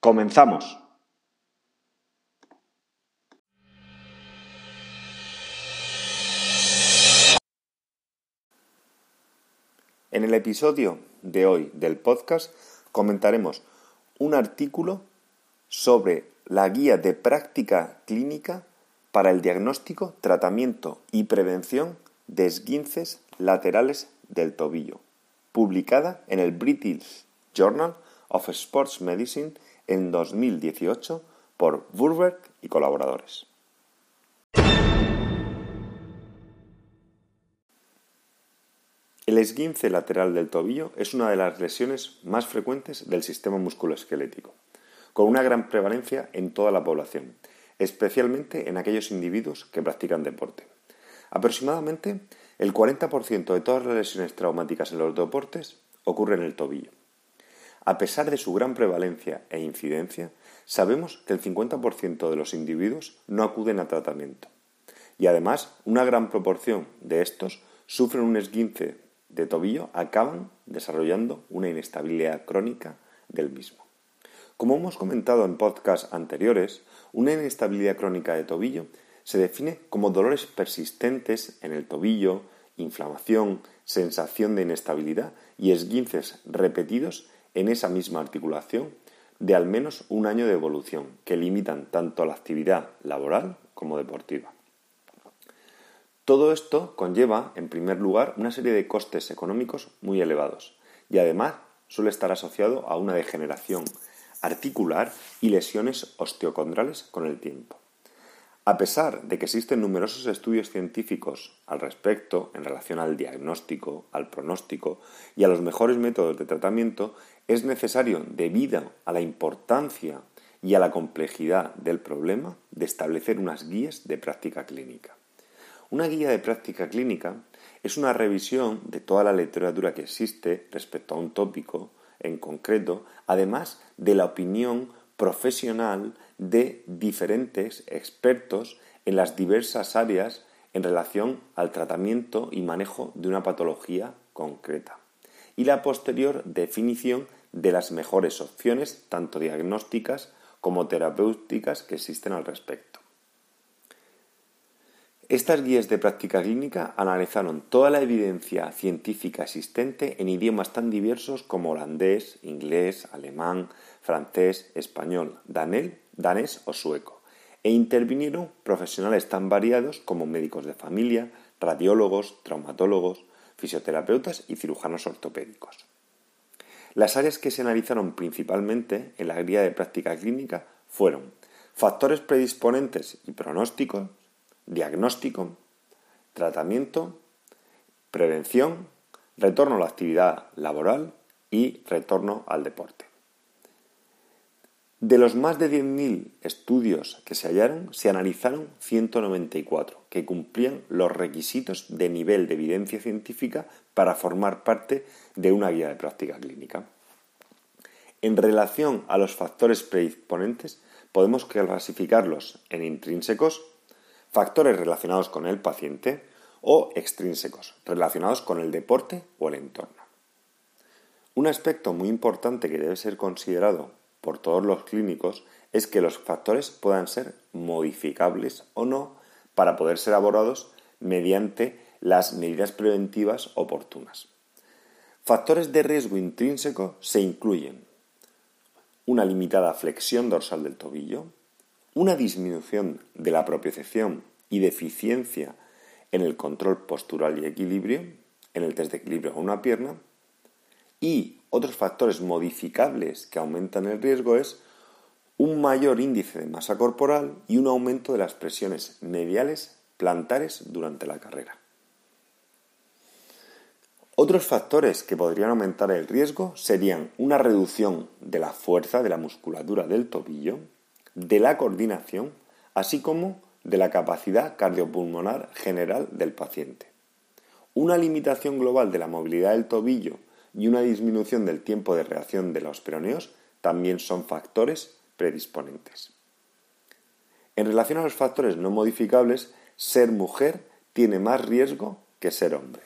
Comenzamos. En el episodio de hoy del podcast comentaremos un artículo sobre la guía de práctica clínica para el diagnóstico, tratamiento y prevención de esguinces laterales del tobillo, publicada en el British Journal of Sports Medicine en 2018 por Burberg y colaboradores. El esguince lateral del tobillo es una de las lesiones más frecuentes del sistema musculoesquelético, con una gran prevalencia en toda la población, especialmente en aquellos individuos que practican deporte. Aproximadamente el 40% de todas las lesiones traumáticas en los deportes ocurre en el tobillo. A pesar de su gran prevalencia e incidencia, sabemos que el 50% de los individuos no acuden a tratamiento. Y además, una gran proporción de estos sufren un esguince de tobillo acaban desarrollando una inestabilidad crónica del mismo. Como hemos comentado en podcasts anteriores, una inestabilidad crónica de tobillo se define como dolores persistentes en el tobillo, inflamación, sensación de inestabilidad y esguinces repetidos en esa misma articulación de al menos un año de evolución que limitan tanto la actividad laboral como deportiva. Todo esto conlleva, en primer lugar, una serie de costes económicos muy elevados y además suele estar asociado a una degeneración articular y lesiones osteocondrales con el tiempo. A pesar de que existen numerosos estudios científicos al respecto en relación al diagnóstico, al pronóstico y a los mejores métodos de tratamiento, es necesario, debido a la importancia y a la complejidad del problema, de establecer unas guías de práctica clínica. Una guía de práctica clínica es una revisión de toda la literatura que existe respecto a un tópico en concreto, además de la opinión profesional de diferentes expertos en las diversas áreas en relación al tratamiento y manejo de una patología concreta. Y la posterior definición de las mejores opciones, tanto diagnósticas como terapéuticas, que existen al respecto. Estas guías de práctica clínica analizaron toda la evidencia científica existente en idiomas tan diversos como holandés, inglés, alemán, francés, español, danés o sueco, e intervinieron profesionales tan variados como médicos de familia, radiólogos, traumatólogos, fisioterapeutas y cirujanos ortopédicos. Las áreas que se analizaron principalmente en la guía de práctica clínica fueron factores predisponentes y pronósticos, diagnóstico, tratamiento, prevención, retorno a la actividad laboral y retorno al deporte. De los más de 10.000 estudios que se hallaron, se analizaron 194 que cumplían los requisitos de nivel de evidencia científica para formar parte de una guía de práctica clínica. En relación a los factores predisponentes, podemos clasificarlos en intrínsecos, factores relacionados con el paciente o extrínsecos, relacionados con el deporte o el entorno. Un aspecto muy importante que debe ser considerado por todos los clínicos es que los factores puedan ser modificables o no para poder ser abordados mediante las medidas preventivas oportunas. Factores de riesgo intrínseco se incluyen una limitada flexión dorsal del tobillo, una disminución de la propiocepción y deficiencia en el control postural y equilibrio, en el test de equilibrio con una pierna, y otros factores modificables que aumentan el riesgo es un mayor índice de masa corporal y un aumento de las presiones mediales plantares durante la carrera. Otros factores que podrían aumentar el riesgo serían una reducción de la fuerza de la musculatura del tobillo, de la coordinación, así como de la capacidad cardiopulmonar general del paciente. Una limitación global de la movilidad del tobillo y una disminución del tiempo de reacción de los peroneos también son factores predisponentes. En relación a los factores no modificables, ser mujer tiene más riesgo que ser hombre.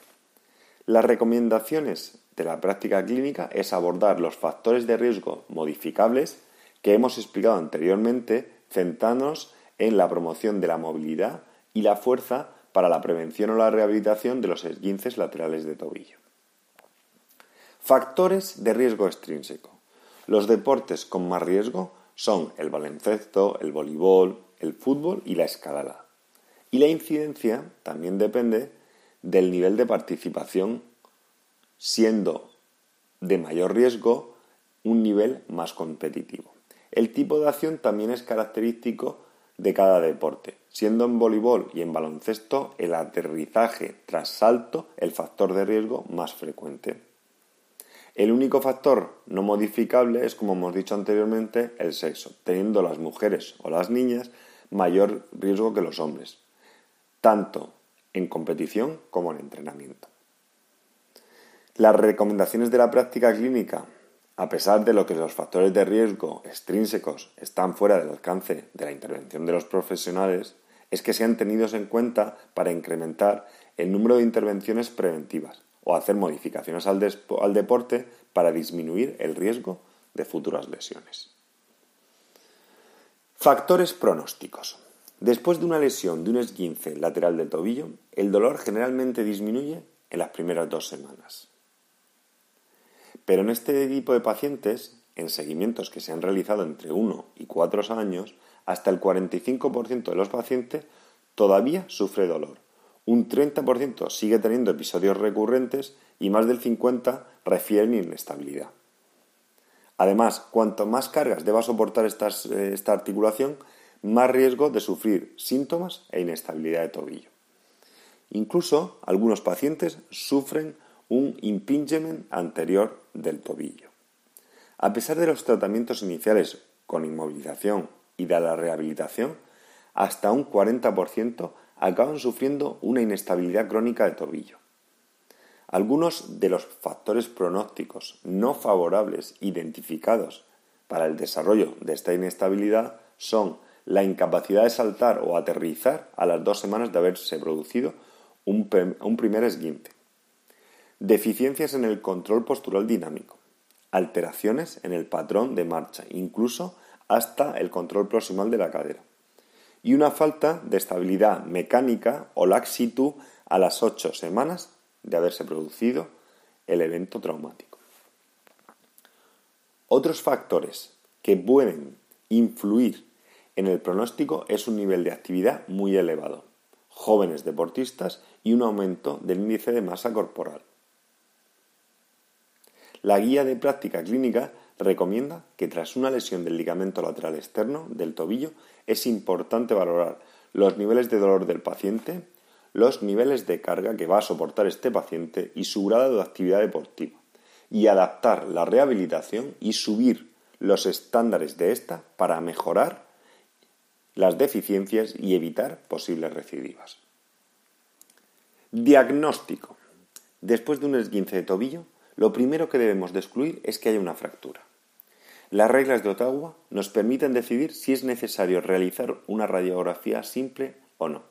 Las recomendaciones de la práctica clínica es abordar los factores de riesgo modificables que hemos explicado anteriormente, centrándonos en la promoción de la movilidad y la fuerza para la prevención o la rehabilitación de los esguinces laterales de tobillo. Factores de riesgo extrínseco. Los deportes con más riesgo son el baloncesto, el voleibol, el fútbol y la escalada. Y la incidencia también depende del nivel de participación, siendo de mayor riesgo un nivel más competitivo. El tipo de acción también es característico de cada deporte, siendo en voleibol y en baloncesto el aterrizaje tras salto el factor de riesgo más frecuente. El único factor no modificable es, como hemos dicho anteriormente, el sexo, teniendo las mujeres o las niñas mayor riesgo que los hombres, tanto en competición como en entrenamiento. Las recomendaciones de la práctica clínica, a pesar de lo que los factores de riesgo extrínsecos están fuera del alcance de la intervención de los profesionales, es que sean tenidos en cuenta para incrementar el número de intervenciones preventivas o hacer modificaciones al, deporte para disminuir el riesgo de futuras lesiones. Factores pronósticos. Después de una lesión de un esguince lateral del tobillo, el dolor generalmente disminuye en las primeras dos semanas. Pero en este tipo de pacientes, en seguimientos que se han realizado entre 1 y 4 años, hasta el 45% de los pacientes todavía sufre dolor. Un 30% sigue teniendo episodios recurrentes y más del 50% refieren inestabilidad. Además, cuanto más cargas deba soportar eh, esta articulación, más riesgo de sufrir síntomas e inestabilidad de tobillo. Incluso algunos pacientes sufren un impingement anterior del tobillo. A pesar de los tratamientos iniciales con inmovilización y de la rehabilitación, hasta un 40% acaban sufriendo una inestabilidad crónica de tobillo. Algunos de los factores pronósticos no favorables identificados para el desarrollo de esta inestabilidad son la incapacidad de saltar o aterrizar a las dos semanas de haberse producido un, primer esguince, deficiencias en el control postural dinámico, alteraciones en el patrón de marcha, incluso hasta el control proximal de la cadera, y una falta de estabilidad mecánica o laxitud a las ocho semanas de haberse producido el evento traumático. Otros factores que pueden influir en el pronóstico es un nivel de actividad muy elevado, jóvenes deportistas y un aumento del índice de masa corporal. La guía de práctica clínica recomienda que tras una lesión del ligamento lateral externo del tobillo es importante valorar los niveles de dolor del paciente, los niveles de carga que va a soportar este paciente y su grado de actividad deportiva, y adaptar la rehabilitación y subir los estándares de esta para mejorar las deficiencias y evitar posibles recidivas. Diagnóstico. Después de un esguince de tobillo, lo primero que debemos de excluir es que haya una fractura. Las reglas de Ottawa nos permiten decidir si es necesario realizar una radiografía simple o no.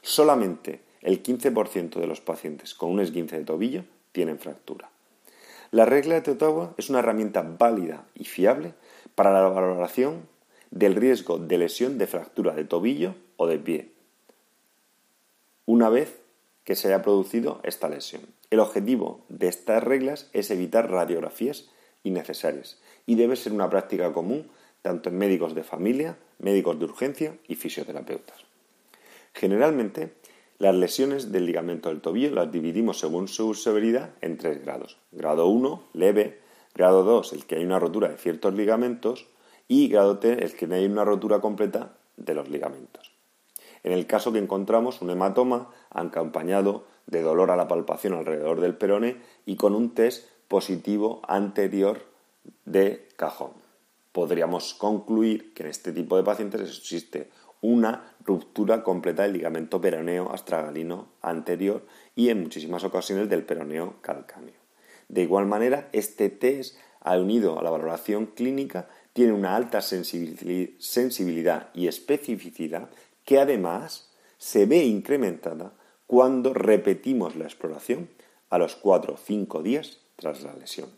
Solamente el 15% de los pacientes con un esguince de tobillo tienen fractura. La regla de Ottawa es una herramienta válida y fiable para la valoración del riesgo de lesión de fractura de tobillo o de pie, una vez que se haya producido esta lesión. El objetivo de estas reglas es evitar radiografías innecesarias y debe ser una práctica común tanto en médicos de familia, médicos de urgencia y fisioterapeutas. Generalmente, las lesiones del ligamento del tobillo las dividimos según su severidad en tres grados. Grado 1, leve, grado 2, el que hay una rotura de ciertos ligamentos, y grado 3, el que no hay una rotura completa de los ligamentos. En el caso que encontramos un hematoma acompañado de dolor a la palpación alrededor del perone y con un test positivo anterior de cajón. Podríamos concluir que en este tipo de pacientes existe una ruptura completa del ligamento peroneo astragalino anterior y en muchísimas ocasiones del peroneo calcáneo. De igual manera, este test, unido a la valoración clínica, tiene una alta sensibilidad y especificidad que además se ve incrementada cuando repetimos la exploración a los 4 o 5 días tras la lesión.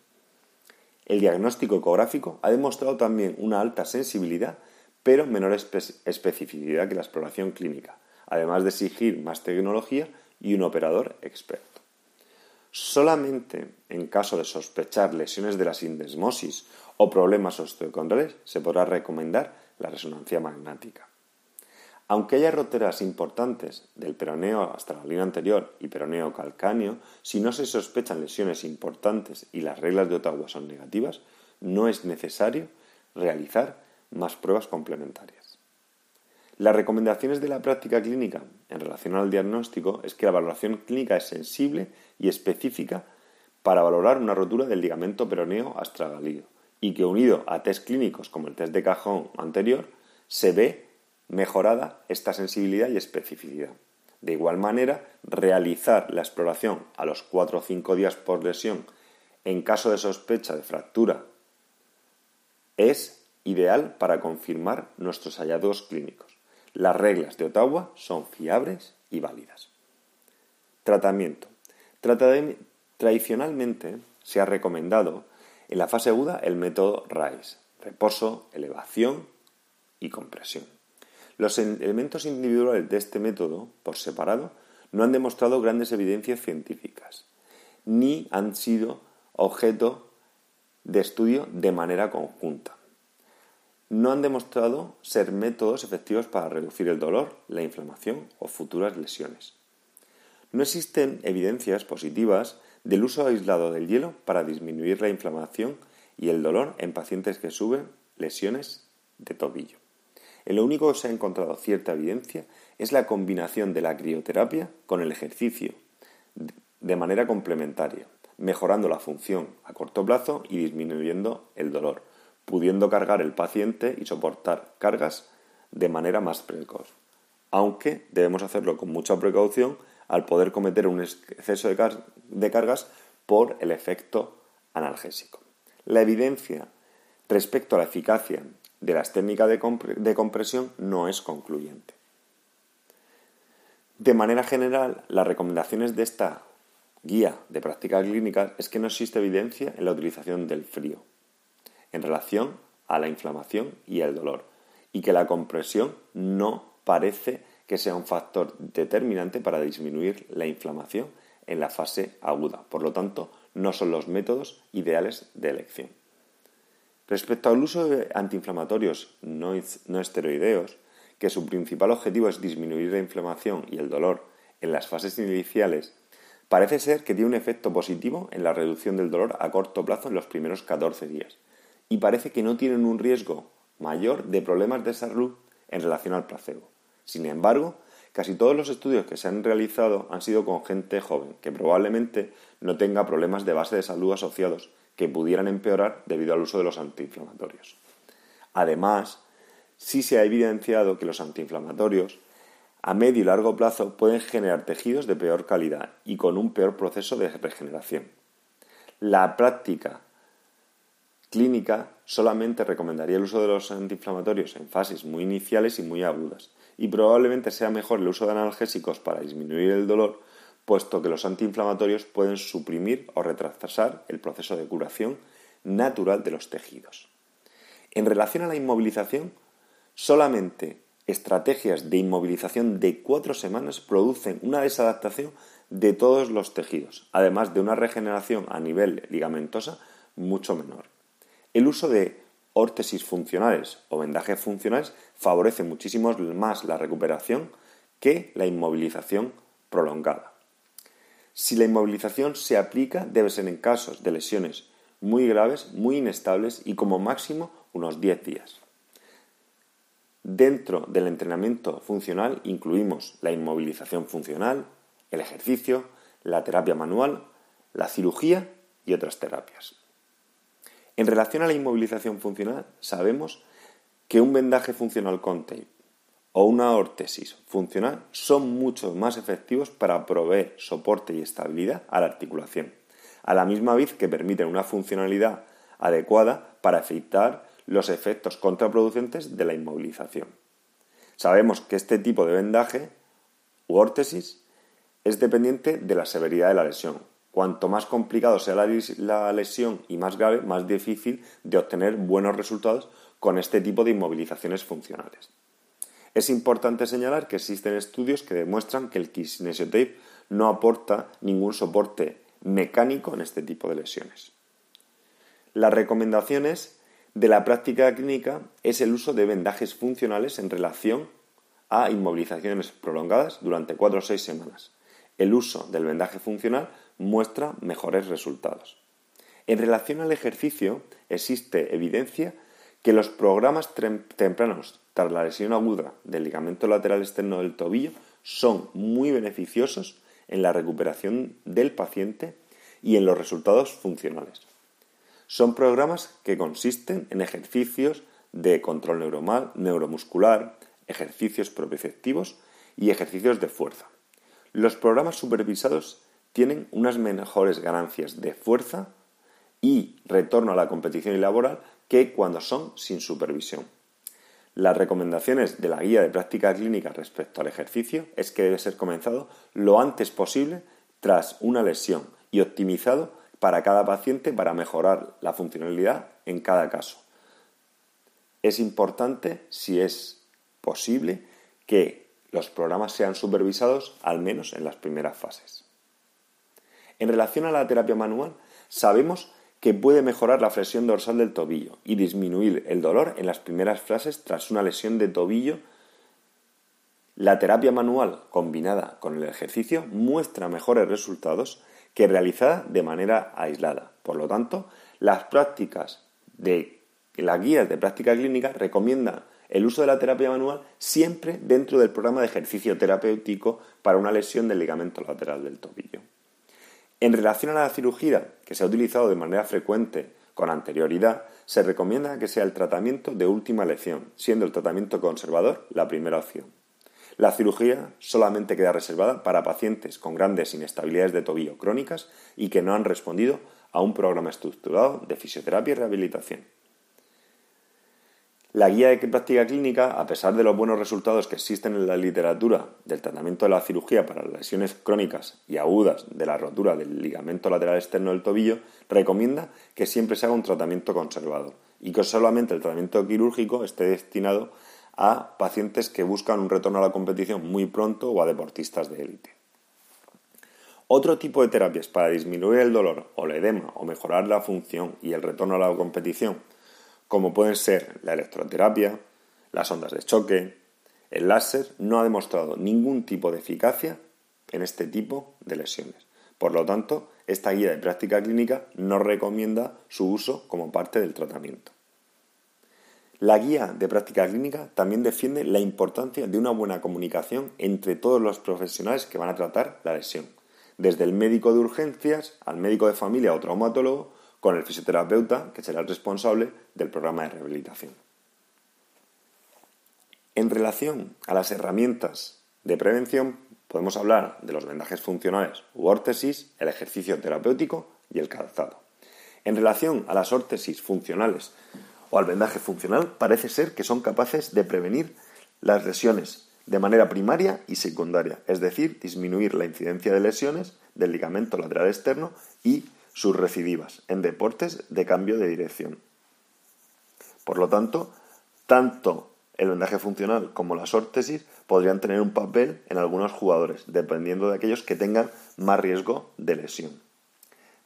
El diagnóstico ecográfico ha demostrado también una alta sensibilidad, pero menor especificidad que la exploración clínica, además de exigir más tecnología y un operador experto. Solamente en caso de sospechar lesiones de la sindesmosis o problemas osteocondriales se podrá recomendar la resonancia magnética. Aunque haya roteras importantes del peroneo hasta la línea anterior y peroneo calcáneo, si no se sospechan lesiones importantes y las reglas de Ottawa son negativas, no es necesario realizar más pruebas complementarias. Las recomendaciones de la práctica clínica en relación al diagnóstico es que la valoración clínica es sensible y específica para valorar una rotura del ligamento peroneo astragalio y que unido a test clínicos como el test de cajón anterior se ve mejorada esta sensibilidad y especificidad. De igual manera, realizar la exploración a los 4 o 5 días por lesión en caso de sospecha de fractura es ideal para confirmar nuestros hallazgos clínicos. Las reglas de Ottawa son fiables y válidas. Tratamiento. Tradicionalmente se ha recomendado en la fase aguda el método RISE, reposo, elevación y compresión. Los elementos individuales de este método, por separado, no han demostrado grandes evidencias científicas, ni han sido objeto de estudio de manera conjunta. No han demostrado ser métodos efectivos para reducir el dolor, la inflamación o futuras lesiones. No existen evidencias positivas del uso aislado del hielo para disminuir la inflamación y el dolor en pacientes que suben lesiones de tobillo. En lo único que se ha encontrado cierta evidencia es la combinación de la crioterapia con el ejercicio de manera complementaria, mejorando la función a corto plazo y disminuyendo el dolor, pudiendo cargar el paciente y soportar cargas de manera más precoz. Aunque debemos hacerlo con mucha precaución al poder cometer un exceso de, de cargas por el efecto analgésico. La evidencia respecto a la eficacia de las técnicas de, compresión no es concluyente. De manera general, las recomendaciones de esta guía de prácticas clínicas es que no existe evidencia en la utilización del frío en relación a la inflamación y el dolor y que la compresión no parece que sea un factor determinante para disminuir la inflamación en la fase aguda. Por lo tanto, no son los métodos ideales de elección. Respecto al uso de antiinflamatorios no, esteroideos, que su principal objetivo es disminuir la inflamación y el dolor en las fases iniciales, parece ser que tiene un efecto positivo en la reducción del dolor a corto plazo en los primeros 14 días, y parece que no tienen un riesgo mayor de problemas de salud en relación al placebo. Sin embargo, casi todos los estudios que se han realizado han sido con gente joven, que probablemente no tenga problemas de base de salud asociados que pudieran empeorar debido al uso de los antiinflamatorios. Además, sí se ha evidenciado que los antiinflamatorios a medio y largo plazo pueden generar tejidos de peor calidad y con un peor proceso de regeneración. La práctica clínica solamente recomendaría el uso de los antiinflamatorios en fases muy iniciales y muy agudas, y probablemente sea mejor el uso de analgésicos para disminuir el dolor puesto que los antiinflamatorios pueden suprimir o retrasar el proceso de curación natural de los tejidos. En relación a la inmovilización, solamente estrategias de inmovilización de cuatro semanas producen una desadaptación de todos los tejidos, además de una regeneración a nivel ligamentosa mucho menor. El uso de órtesis funcionales o vendajes funcionales favorece muchísimo más la recuperación que la inmovilización prolongada. Si la inmovilización se aplica, debe ser en casos de lesiones muy graves, muy inestables y como máximo unos 10 días. Dentro del entrenamiento funcional incluimos la inmovilización funcional, el ejercicio, la terapia manual, la cirugía y otras terapias. En relación a la inmovilización funcional, sabemos que un vendaje funcional con o una órtesis funcional son mucho más efectivos para proveer soporte y estabilidad a la articulación, a la misma vez que permiten una funcionalidad adecuada para evitar los efectos contraproducentes de la inmovilización. Sabemos que este tipo de vendaje u órtesis es dependiente de la severidad de la lesión. Cuanto más complicado sea la, lesión y más grave, más difícil de obtener buenos resultados con este tipo de inmovilizaciones funcionales. Es importante señalar que existen estudios que demuestran que el kinesiotape no aporta ningún soporte mecánico en este tipo de lesiones. Las recomendaciones de la práctica clínica es el uso de vendajes funcionales en relación a inmovilizaciones prolongadas durante 4 o 6 semanas. El uso del vendaje funcional muestra mejores resultados. En relación al ejercicio, existe evidencia que los programas tempranos tras la lesión aguda del ligamento lateral externo del tobillo son muy beneficiosos en la recuperación del paciente y en los resultados funcionales. Son programas que consisten en ejercicios de control neuronal, neuromuscular, ejercicios propioceptivos y ejercicios de fuerza. Los programas supervisados tienen unas mejores ganancias de fuerza y retorno a la competición y laboral que cuando son sin supervisión. Las recomendaciones de la guía de práctica clínica respecto al ejercicio es que debe ser comenzado lo antes posible tras una lesión y optimizado para cada paciente para mejorar la funcionalidad en cada caso. Es importante, si es posible, que los programas sean supervisados al menos en las primeras fases. En relación a la terapia manual, sabemos que puede mejorar la flexión dorsal del tobillo y disminuir el dolor en las primeras fases tras una lesión de tobillo. La terapia manual combinada con el ejercicio muestra mejores resultados que realizada de manera aislada. Por lo tanto, las prácticas de las guías de práctica clínica recomiendan el uso de la terapia manual siempre dentro del programa de ejercicio terapéutico para una lesión del ligamento lateral del tobillo. En relación a la cirugía, que se ha utilizado de manera frecuente con anterioridad, se recomienda que sea el tratamiento de última elección, siendo el tratamiento conservador la primera opción. La cirugía solamente queda reservada para pacientes con grandes inestabilidades de tobillo crónicas y que no han respondido a un programa estructurado de fisioterapia y rehabilitación. La guía de práctica clínica, a pesar de los buenos resultados que existen en la literatura del tratamiento de la cirugía para lesiones crónicas y agudas de la rotura del ligamento lateral externo del tobillo, recomienda que siempre se haga un tratamiento conservador y que solamente el tratamiento quirúrgico esté destinado a pacientes que buscan un retorno a la competición muy pronto o a deportistas de élite. Otro tipo de terapias para disminuir el dolor o el edema o mejorar la función y el retorno a la competición como pueden ser la electroterapia, las ondas de choque, el láser, no ha demostrado ningún tipo de eficacia en este tipo de lesiones. Por lo tanto, esta guía de práctica clínica no recomienda su uso como parte del tratamiento. La guía de práctica clínica también defiende la importancia de una buena comunicación entre todos los profesionales que van a tratar la lesión, desde el médico de urgencias al médico de familia o traumatólogo, con el fisioterapeuta, que será el responsable del programa de rehabilitación. En relación a las herramientas de prevención, podemos hablar de los vendajes funcionales u órtesis, el ejercicio terapéutico y el calzado. En relación a las órtesis funcionales o al vendaje funcional, parece ser que son capaces de prevenir las lesiones de manera primaria y secundaria, es decir, disminuir la incidencia de lesiones del ligamento lateral externo y sus recidivas en deportes de cambio de dirección. Por lo tanto, tanto el vendaje funcional como las órtesis podrían tener un papel en algunos jugadores, dependiendo de aquellos que tengan más riesgo de lesión.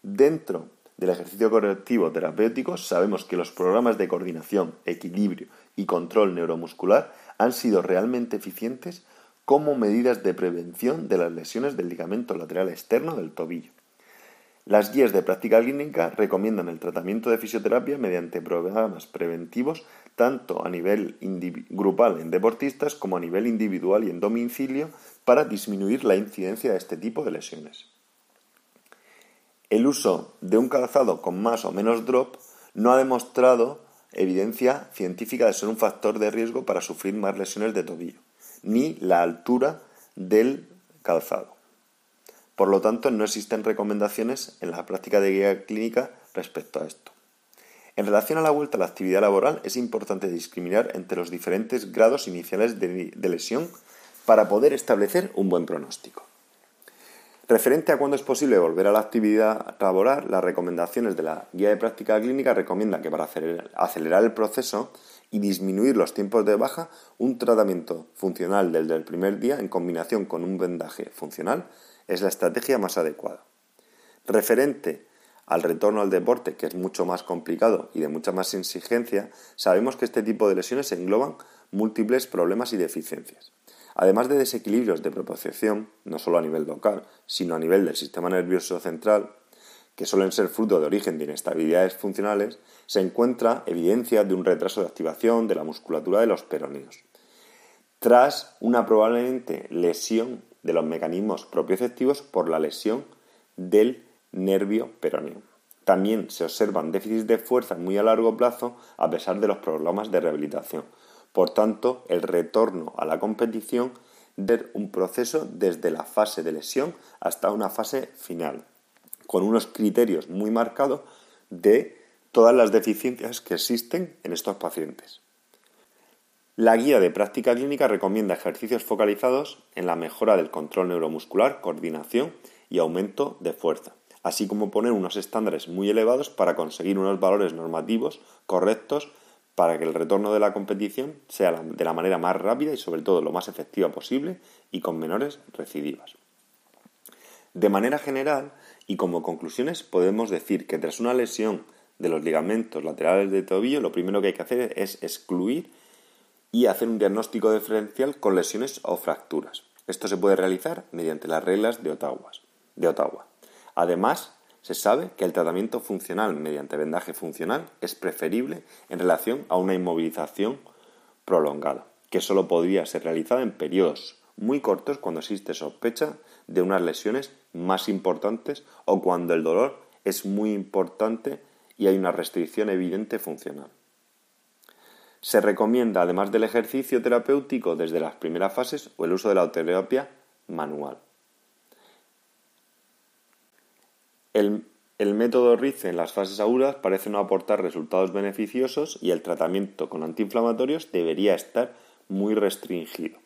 Dentro del ejercicio correctivo terapéutico sabemos que los programas de coordinación, equilibrio y control neuromuscular han sido realmente eficientes como medidas de prevención de las lesiones del ligamento lateral externo del tobillo. Las guías de práctica clínica recomiendan el tratamiento de fisioterapia mediante programas preventivos tanto a nivel grupal en deportistas como a nivel individual y en domicilio para disminuir la incidencia de este tipo de lesiones. El uso de un calzado con más o menos drop no ha demostrado evidencia científica de ser un factor de riesgo para sufrir más lesiones de tobillo, ni la altura del calzado. Por lo tanto, no existen recomendaciones en la práctica de guía clínica respecto a esto. En relación a la vuelta a la actividad laboral, es importante discriminar entre los diferentes grados iniciales de, lesión para poder establecer un buen pronóstico. Referente a cuándo es posible volver a la actividad laboral, las recomendaciones de la guía de práctica clínica recomiendan que para acelerar el proceso y disminuir los tiempos de baja, un tratamiento funcional desde el primer día en combinación con un vendaje funcional es la estrategia más adecuada. Referente al retorno al deporte, que es mucho más complicado y de mucha más exigencia, sabemos que este tipo de lesiones engloban múltiples problemas y deficiencias. Además de desequilibrios de propociación, no solo a nivel local, sino a nivel del sistema nervioso central, que suelen ser fruto de origen de inestabilidades funcionales, se encuentra evidencia de un retraso de activación de la musculatura de los peroneos. Tras una probablemente lesión de los mecanismos propioceptivos por la lesión del nervio peroneo. También se observan déficits de fuerza muy a largo plazo a pesar de los programas de rehabilitación. Por tanto, el retorno a la competición debe un proceso desde la fase de lesión hasta una fase final, con unos criterios muy marcados de todas las deficiencias que existen en estos pacientes. La guía de práctica clínica recomienda ejercicios focalizados en la mejora del control neuromuscular, coordinación y aumento de fuerza, así como poner unos estándares muy elevados para conseguir unos valores normativos correctos para que el retorno de la competición sea de la manera más rápida y sobre todo lo más efectiva posible y con menores recidivas. De manera general y como conclusiones podemos decir que tras una lesión de los ligamentos laterales de tobillo lo primero que hay que hacer es excluir y hacer un diagnóstico diferencial con lesiones o fracturas. Esto se puede realizar mediante las reglas de Ottawa. De Ottawa. Además, se sabe que el tratamiento funcional mediante vendaje funcional es preferible en relación a una inmovilización prolongada, que solo podría ser realizada en periodos muy cortos cuando existe sospecha de unas lesiones más importantes o cuando el dolor es muy importante y hay una restricción evidente funcional. Se recomienda, además del ejercicio terapéutico desde las primeras fases o el uso de la autoterapia manual. El, método RICE en las fases agudas parece no aportar resultados beneficiosos y el tratamiento con antiinflamatorios debería estar muy restringido.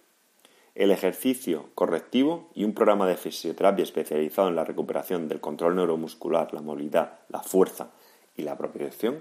El ejercicio correctivo y un programa de fisioterapia especializado en la recuperación del control neuromuscular, la movilidad, la fuerza y la propiocepción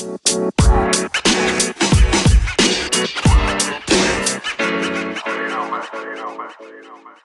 You know, man. You.